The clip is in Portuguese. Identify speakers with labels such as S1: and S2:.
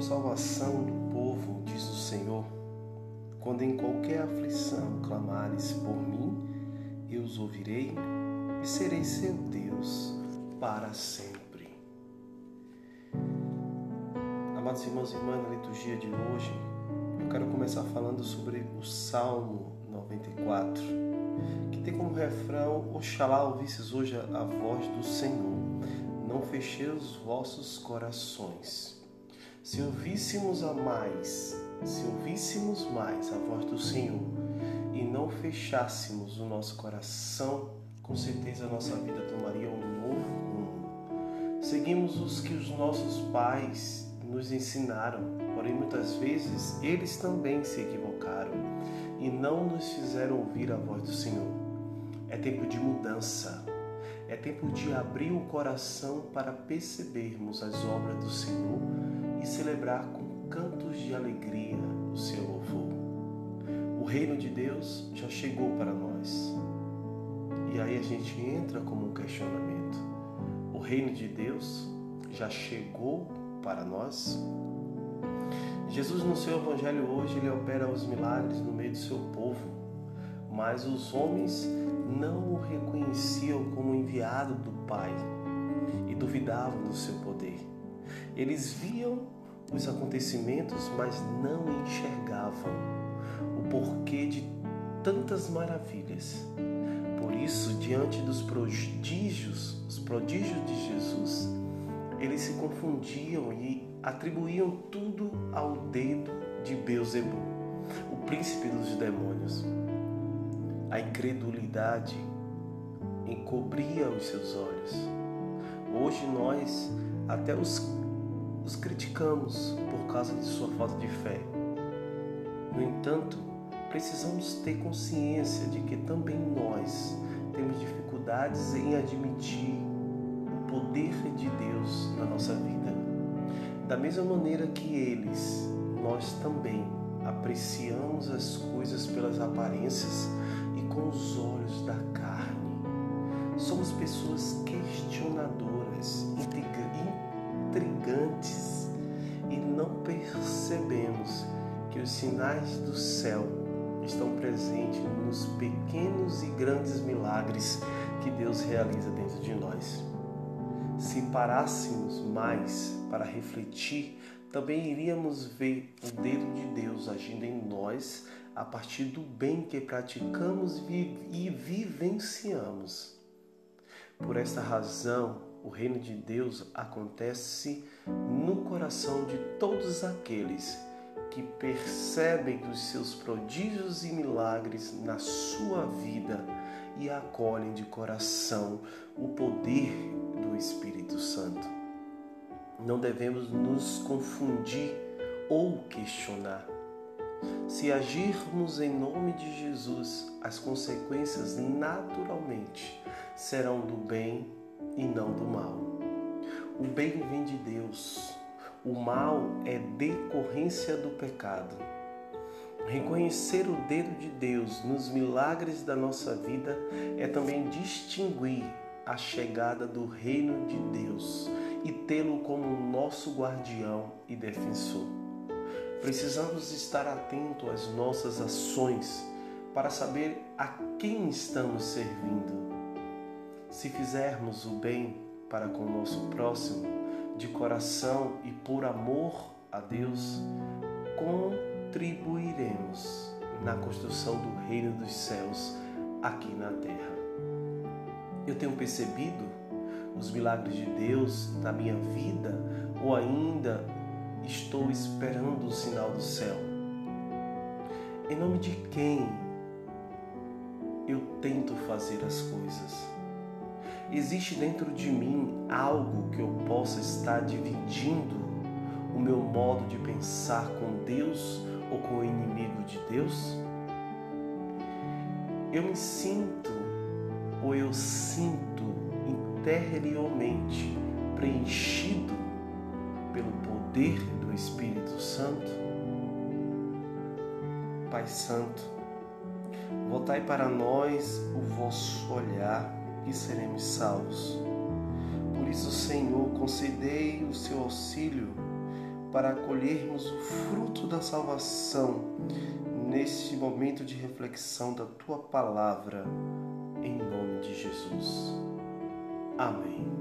S1: sou salvação do povo, diz o Senhor. Quando em qualquer aflição clamares por mim, eu os ouvirei e serei seu Deus para sempre. Amados irmãos e irmãs, na liturgia de hoje, eu quero começar falando sobre o Salmo 94, que tem como refrão: Oxalá ouvisses hoje a voz do Senhor, não fechei os vossos corações. Se ouvíssemos a mais, se ouvíssemos mais a voz do Senhor e não fechássemos o nosso coração, com certeza a nossa vida tomaria um novo rumo. Seguimos os que os nossos pais nos ensinaram, porém muitas vezes eles também se equivocaram e não nos fizeram ouvir a voz do Senhor. É tempo de mudança. É tempo de abrir o coração para percebermos as obras do Senhor e celebrar com cantos de alegria o seu louvor. O reino de Deus já chegou para nós. E aí a gente entra como um questionamento. O reino de Deus já chegou para nós? Jesus no seu evangelho hoje ele opera os milagres no meio do seu povo, mas os homens não o reconheciam como enviado do Pai e duvidavam do seu poder. Eles viam os acontecimentos, mas não enxergavam o porquê de tantas maravilhas. Por isso, diante dos prodígios, os prodígios de Jesus, eles se confundiam e atribuíam tudo ao dedo de Beuzebu, o príncipe dos demônios. A incredulidade encobria os seus olhos. Hoje nós até os os criticamos por causa de sua falta de fé. No entanto, precisamos ter consciência de que também nós temos dificuldades em admitir o poder de Deus na nossa vida. Da mesma maneira que eles, nós também apreciamos as coisas pelas aparências e com os olhos da carne. Somos pessoas questionadoras, sinais do céu estão presentes nos pequenos e grandes milagres que Deus realiza dentro de nós. Se parássemos mais para refletir, também iríamos ver o dedo de Deus agindo em nós a partir do bem que praticamos e vivenciamos. Por esta razão, o reino de Deus acontece no coração de todos aqueles que percebem os seus prodígios e milagres na sua vida e acolhem de coração o poder do Espírito Santo. Não devemos nos confundir ou questionar. Se agirmos em nome de Jesus, as consequências naturalmente serão do bem e não do mal. O bem vem de Deus, o mal é decorrência do pecado. Reconhecer o dedo de Deus nos milagres da nossa vida é também distinguir a chegada do reino de Deus e tê-lo como nosso guardião e defensor. Precisamos estar atentos às nossas ações para saber a quem estamos servindo se fizermos o bem para com o nosso próximo, de coração e por amor a Deus, contribuiremos na construção do reino dos céus aqui na terra. Eu tenho percebido os milagres de Deus na minha vida ou ainda estou esperando o sinal do céu? Em nome de quem eu tento fazer as coisas? Existe dentro de mim algo que eu possa estar dividindo o meu modo de pensar com Deus ou com o inimigo de Deus? Eu me sinto ou eu sinto interiormente preenchido pelo poder do Espírito Santo? Pai Santo, voltai para nós o vosso olhar e seremos salvos. Por isso, Senhor, concedei o seu auxílio para colhermos o fruto da salvação neste momento de reflexão da tua palavra, em nome de Jesus. Amém.